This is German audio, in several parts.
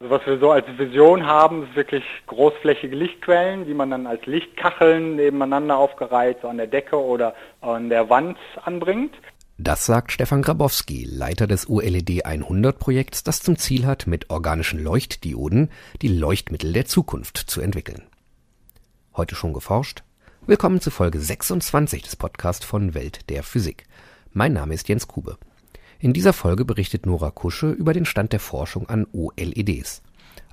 Was wir so als Vision haben, ist wirklich großflächige Lichtquellen, die man dann als Lichtkacheln nebeneinander aufgereiht so an der Decke oder an der Wand anbringt. Das sagt Stefan Grabowski, Leiter des ULED 100 Projekts, das zum Ziel hat, mit organischen Leuchtdioden die Leuchtmittel der Zukunft zu entwickeln. Heute schon geforscht? Willkommen zu Folge 26 des Podcasts von Welt der Physik. Mein Name ist Jens Kube. In dieser Folge berichtet Nora Kusche über den Stand der Forschung an OLEDs.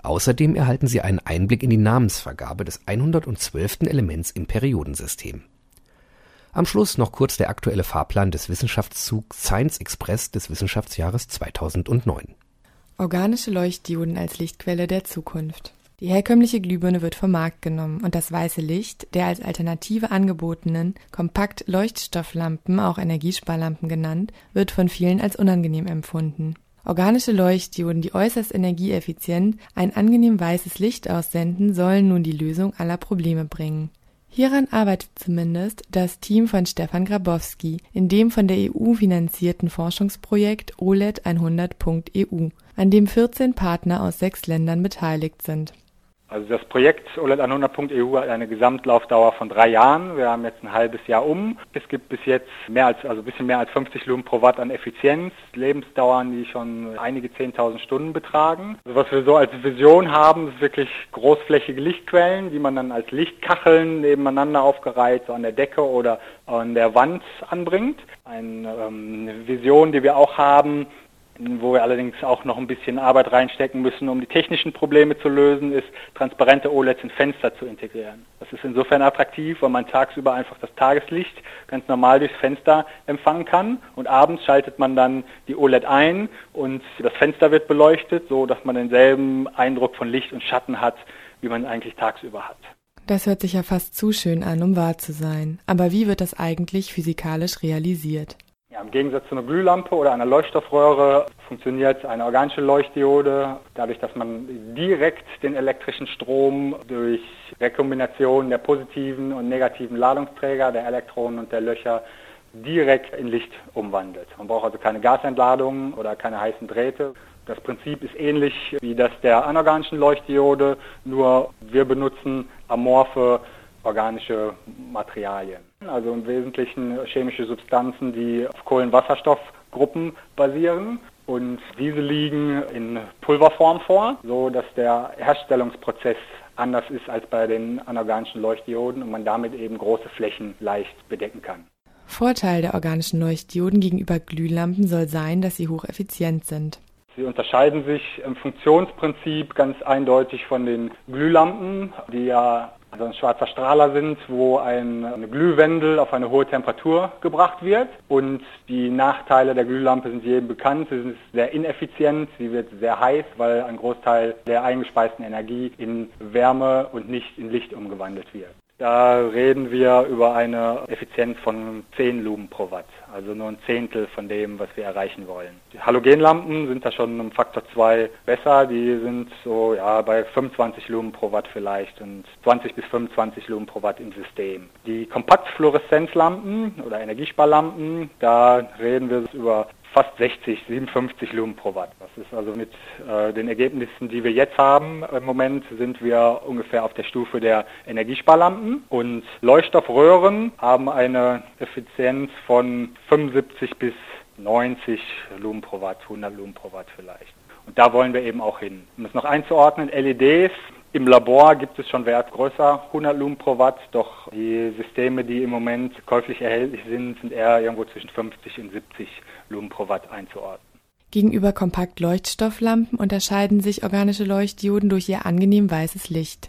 Außerdem erhalten Sie einen Einblick in die Namensvergabe des 112. Elements im Periodensystem. Am Schluss noch kurz der aktuelle Fahrplan des Wissenschaftszugs Science Express des Wissenschaftsjahres 2009. Organische Leuchtdioden als Lichtquelle der Zukunft. Die herkömmliche Glühbirne wird vom Markt genommen und das weiße Licht der als Alternative angebotenen Kompakt-Leuchtstofflampen, auch Energiesparlampen genannt, wird von vielen als unangenehm empfunden. Organische Leuchtdioden, die äußerst energieeffizient ein angenehm weißes Licht aussenden, sollen nun die Lösung aller Probleme bringen Hieran arbeitet zumindest das Team von Stefan Grabowski in dem von der EU finanzierten Forschungsprojekt OLED100.eu, an dem 14 Partner aus sechs Ländern beteiligt sind also das Projekt OLED 100.eu hat eine Gesamtlaufdauer von drei Jahren. Wir haben jetzt ein halbes Jahr um. Es gibt bis jetzt mehr als, also ein bisschen mehr als 50 Lumen pro Watt an Effizienz, Lebensdauern, die schon einige 10.000 Stunden betragen. Also was wir so als Vision haben, ist wirklich großflächige Lichtquellen, die man dann als Lichtkacheln nebeneinander aufgereiht, so an der Decke oder an der Wand anbringt. Eine ähm, Vision, die wir auch haben, wo wir allerdings auch noch ein bisschen Arbeit reinstecken müssen, um die technischen Probleme zu lösen, ist transparente OLEDs in Fenster zu integrieren. Das ist insofern attraktiv, weil man tagsüber einfach das Tageslicht ganz normal durchs Fenster empfangen kann und abends schaltet man dann die OLED ein und das Fenster wird beleuchtet, so dass man denselben Eindruck von Licht und Schatten hat, wie man eigentlich tagsüber hat. Das hört sich ja fast zu schön an, um wahr zu sein. Aber wie wird das eigentlich physikalisch realisiert? Ja, Im Gegensatz zu einer Glühlampe oder einer Leuchtstoffröhre funktioniert eine organische Leuchtdiode dadurch, dass man direkt den elektrischen Strom durch Rekombination der positiven und negativen Ladungsträger, der Elektronen und der Löcher direkt in Licht umwandelt. Man braucht also keine Gasentladungen oder keine heißen Drähte. Das Prinzip ist ähnlich wie das der anorganischen Leuchtdiode, nur wir benutzen amorphe organische Materialien. Also im Wesentlichen chemische Substanzen, die auf Kohlenwasserstoffgruppen basieren. Und diese liegen in Pulverform vor, so dass der Herstellungsprozess anders ist als bei den anorganischen Leuchtdioden und man damit eben große Flächen leicht bedecken kann. Vorteil der organischen Leuchtdioden gegenüber Glühlampen soll sein, dass sie hocheffizient sind. Sie unterscheiden sich im Funktionsprinzip ganz eindeutig von den Glühlampen, die ja also ein schwarzer Strahler sind, wo ein, eine Glühwendel auf eine hohe Temperatur gebracht wird. Und die Nachteile der Glühlampe sind jedem bekannt. Sie sind sehr ineffizient, sie wird sehr heiß, weil ein Großteil der eingespeisten Energie in Wärme und nicht in Licht umgewandelt wird. Da reden wir über eine Effizienz von 10 Lumen pro Watt, also nur ein Zehntel von dem, was wir erreichen wollen. Die Halogenlampen sind da schon um Faktor 2 besser, die sind so ja bei 25 Lumen pro Watt vielleicht und 20 bis 25 Lumen pro Watt im System. Die Kompaktfluoreszenzlampen oder Energiesparlampen, da reden wir über fast 60, 57 Lumen pro Watt. Das ist also mit äh, den Ergebnissen, die wir jetzt haben, im Moment sind wir ungefähr auf der Stufe der Energiesparlampen und Leuchtstoffröhren haben eine Effizienz von 75 bis 90 Lumen pro Watt, 100 Lumen pro Watt vielleicht. Und da wollen wir eben auch hin. Um das noch einzuordnen, LEDs im Labor gibt es schon Wert größer, 100 Lumen pro Watt, doch die Systeme, die im Moment käuflich erhältlich sind, sind eher irgendwo zwischen 50 und 70 Lumen pro Watt einzuordnen. Gegenüber Kompakt-Leuchtstofflampen unterscheiden sich organische Leuchtdioden durch ihr angenehm weißes Licht.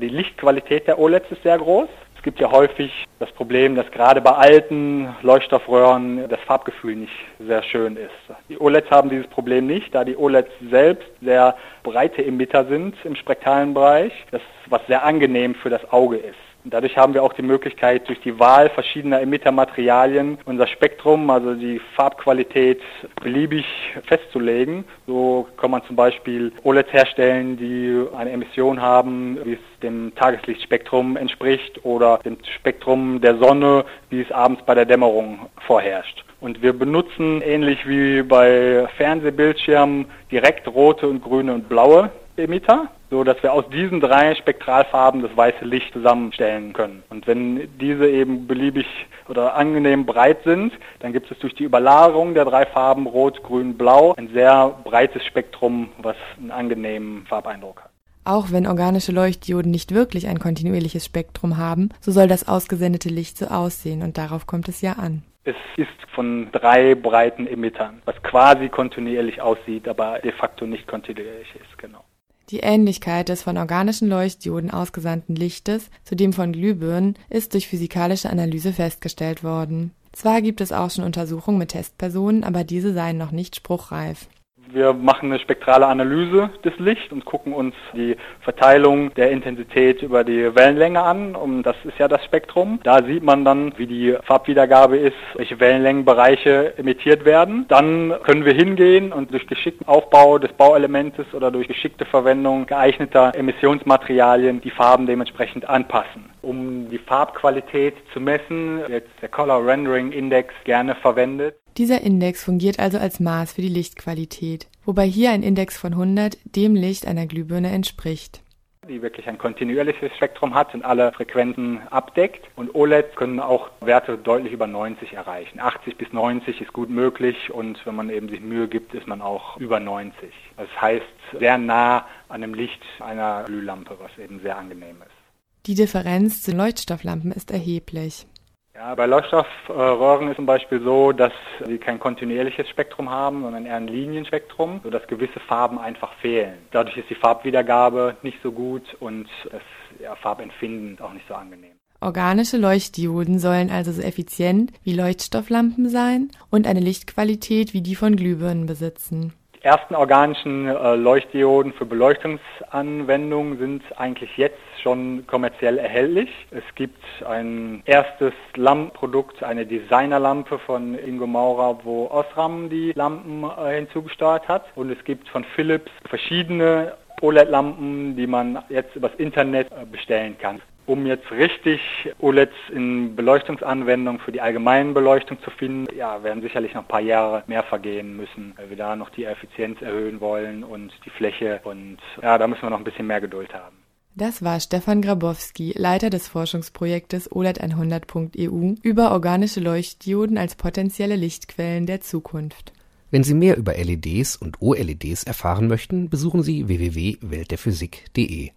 Die Lichtqualität der OLEDs ist sehr groß. Es gibt ja häufig das Problem, dass gerade bei alten Leuchtstoffröhren das Farbgefühl nicht sehr schön ist. Die OLEDs haben dieses Problem nicht, da die OLEDs selbst sehr breite Emitter sind im spektalen Bereich, das was sehr angenehm für das Auge ist. Dadurch haben wir auch die Möglichkeit, durch die Wahl verschiedener Emittermaterialien unser Spektrum, also die Farbqualität, beliebig festzulegen. So kann man zum Beispiel OLEDs herstellen, die eine Emission haben, wie es dem Tageslichtspektrum entspricht oder dem Spektrum der Sonne, wie es abends bei der Dämmerung vorherrscht. Und wir benutzen ähnlich wie bei Fernsehbildschirmen direkt rote und grüne und blaue Emitter, so dass wir aus diesen drei Spektralfarben das weiße Licht zusammenstellen können. Und wenn diese eben beliebig oder angenehm breit sind, dann gibt es durch die Überlagerung der drei Farben Rot, Grün, Blau ein sehr breites Spektrum, was einen angenehmen Farbeindruck hat. Auch wenn organische Leuchtdioden nicht wirklich ein kontinuierliches Spektrum haben, so soll das ausgesendete Licht so aussehen und darauf kommt es ja an. Es ist von drei breiten Emittern, was quasi kontinuierlich aussieht, aber de facto nicht kontinuierlich ist, genau. Die Ähnlichkeit des von organischen Leuchtdioden ausgesandten Lichtes zu dem von Glühbirnen ist durch physikalische Analyse festgestellt worden. Zwar gibt es auch schon Untersuchungen mit Testpersonen, aber diese seien noch nicht spruchreif. Wir machen eine spektrale Analyse des Lichts und gucken uns die Verteilung der Intensität über die Wellenlänge an. Und das ist ja das Spektrum. Da sieht man dann, wie die Farbwiedergabe ist, welche Wellenlängenbereiche emittiert werden. Dann können wir hingehen und durch geschickten Aufbau des Bauelementes oder durch geschickte Verwendung geeigneter Emissionsmaterialien die Farben dementsprechend anpassen. Um die Farbqualität zu messen, wird der Color Rendering Index gerne verwendet. Dieser Index fungiert also als Maß für die Lichtqualität, wobei hier ein Index von 100 dem Licht einer Glühbirne entspricht die wirklich ein kontinuierliches Spektrum hat und alle Frequenzen abdeckt. Und OLED können auch Werte deutlich über 90 erreichen. 80 bis 90 ist gut möglich und wenn man eben sich Mühe gibt, ist man auch über 90. Das heißt sehr nah an dem Licht einer Glühlampe, was eben sehr angenehm ist. Die Differenz zu Leuchtstofflampen ist erheblich. Ja, bei Leuchtstoffröhren ist zum Beispiel so, dass sie kein kontinuierliches Spektrum haben, sondern eher ein Linienspektrum, sodass gewisse Farben einfach fehlen. Dadurch ist die Farbwiedergabe nicht so gut und das ja, Farbempfinden auch nicht so angenehm. Organische Leuchtdioden sollen also so effizient wie Leuchtstofflampen sein und eine Lichtqualität wie die von Glühbirnen besitzen ersten organischen äh, Leuchtdioden für Beleuchtungsanwendungen sind eigentlich jetzt schon kommerziell erhältlich. Es gibt ein erstes Lampenprodukt, eine Designerlampe von Ingo Maurer, wo Osram die Lampen äh, hinzugesteuert hat. Und es gibt von Philips verschiedene OLED-Lampen, die man jetzt übers Internet äh, bestellen kann. Um jetzt richtig OLEDs in Beleuchtungsanwendungen für die allgemeine Beleuchtung zu finden, ja, werden sicherlich noch ein paar Jahre mehr vergehen müssen, weil wir da noch die Effizienz erhöhen wollen und die Fläche und ja, da müssen wir noch ein bisschen mehr Geduld haben. Das war Stefan Grabowski, Leiter des Forschungsprojektes OLED100.eu über organische Leuchtdioden als potenzielle Lichtquellen der Zukunft. Wenn Sie mehr über LEDs und OLEDs erfahren möchten, besuchen Sie www.weltderphysik.de.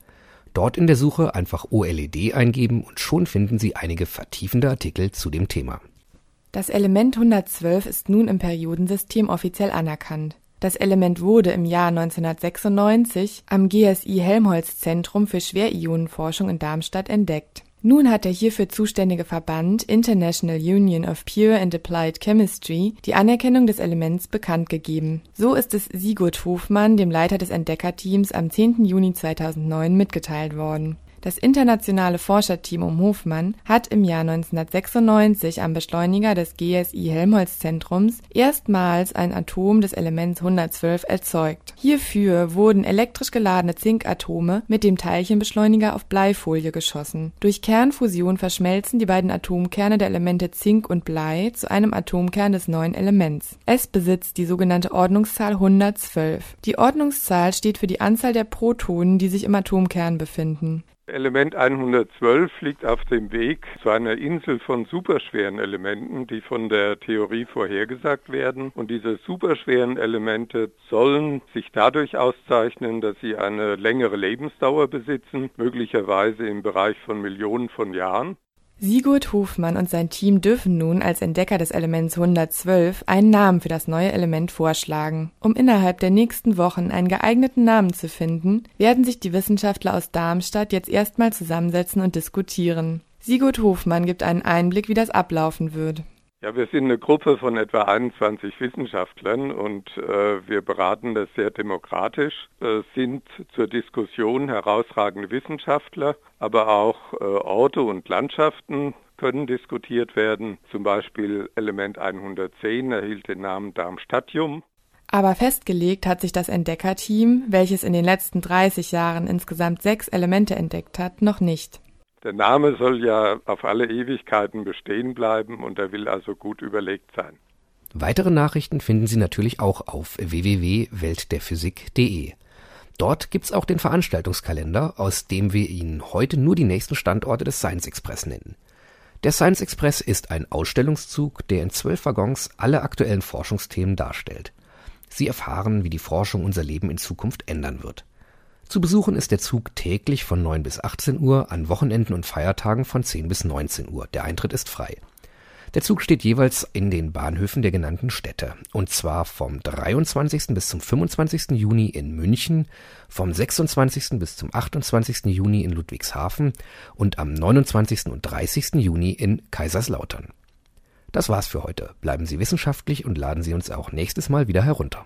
Dort in der Suche einfach OLED eingeben und schon finden Sie einige vertiefende Artikel zu dem Thema. Das Element 112 ist nun im Periodensystem offiziell anerkannt. Das Element wurde im Jahr 1996 am GSI Helmholtz Zentrum für Schwerionenforschung in Darmstadt entdeckt nun hat der hierfür zuständige Verband International Union of Pure and Applied Chemistry die Anerkennung des Elements bekannt gegeben. So ist es Sigurd Hofmann, dem Leiter des Entdeckerteams, am 10. Juni 2009 mitgeteilt worden das internationale Forscherteam um Hofmann hat im Jahr 1996 am Beschleuniger des GSI-Helmholtz-Zentrums erstmals ein Atom des Elements 112 erzeugt. Hierfür wurden elektrisch geladene Zinkatome mit dem Teilchenbeschleuniger auf Bleifolie geschossen. Durch Kernfusion verschmelzen die beiden Atomkerne der Elemente Zink und Blei zu einem Atomkern des neuen Elements. Es besitzt die sogenannte Ordnungszahl 112. Die Ordnungszahl steht für die Anzahl der Protonen, die sich im Atomkern befinden. Element 112 liegt auf dem Weg zu einer Insel von superschweren Elementen, die von der Theorie vorhergesagt werden. Und diese superschweren Elemente sollen sich dadurch auszeichnen, dass sie eine längere Lebensdauer besitzen, möglicherweise im Bereich von Millionen von Jahren. Sigurd Hofmann und sein Team dürfen nun als Entdecker des Elements 112 einen Namen für das neue Element vorschlagen. Um innerhalb der nächsten Wochen einen geeigneten Namen zu finden, werden sich die Wissenschaftler aus Darmstadt jetzt erstmal zusammensetzen und diskutieren. Sigurd Hofmann gibt einen Einblick, wie das ablaufen wird. Ja, wir sind eine Gruppe von etwa 21 Wissenschaftlern und äh, wir beraten das sehr demokratisch, äh, sind zur Diskussion herausragende Wissenschaftler, aber auch äh, Orte und Landschaften können diskutiert werden. Zum Beispiel Element 110 erhielt den Namen Darmstadtium. Aber festgelegt hat sich das Entdeckerteam, welches in den letzten 30 Jahren insgesamt sechs Elemente entdeckt hat, noch nicht. Der Name soll ja auf alle Ewigkeiten bestehen bleiben und er will also gut überlegt sein. Weitere Nachrichten finden Sie natürlich auch auf www.weltderphysik.de. Dort gibt's auch den Veranstaltungskalender, aus dem wir Ihnen heute nur die nächsten Standorte des Science Express nennen. Der Science Express ist ein Ausstellungszug, der in zwölf Waggons alle aktuellen Forschungsthemen darstellt. Sie erfahren, wie die Forschung unser Leben in Zukunft ändern wird. Zu besuchen ist der Zug täglich von 9 bis 18 Uhr, an Wochenenden und Feiertagen von 10 bis 19 Uhr. Der Eintritt ist frei. Der Zug steht jeweils in den Bahnhöfen der genannten Städte. Und zwar vom 23. bis zum 25. Juni in München, vom 26. bis zum 28. Juni in Ludwigshafen und am 29. und 30. Juni in Kaiserslautern. Das war's für heute. Bleiben Sie wissenschaftlich und laden Sie uns auch nächstes Mal wieder herunter.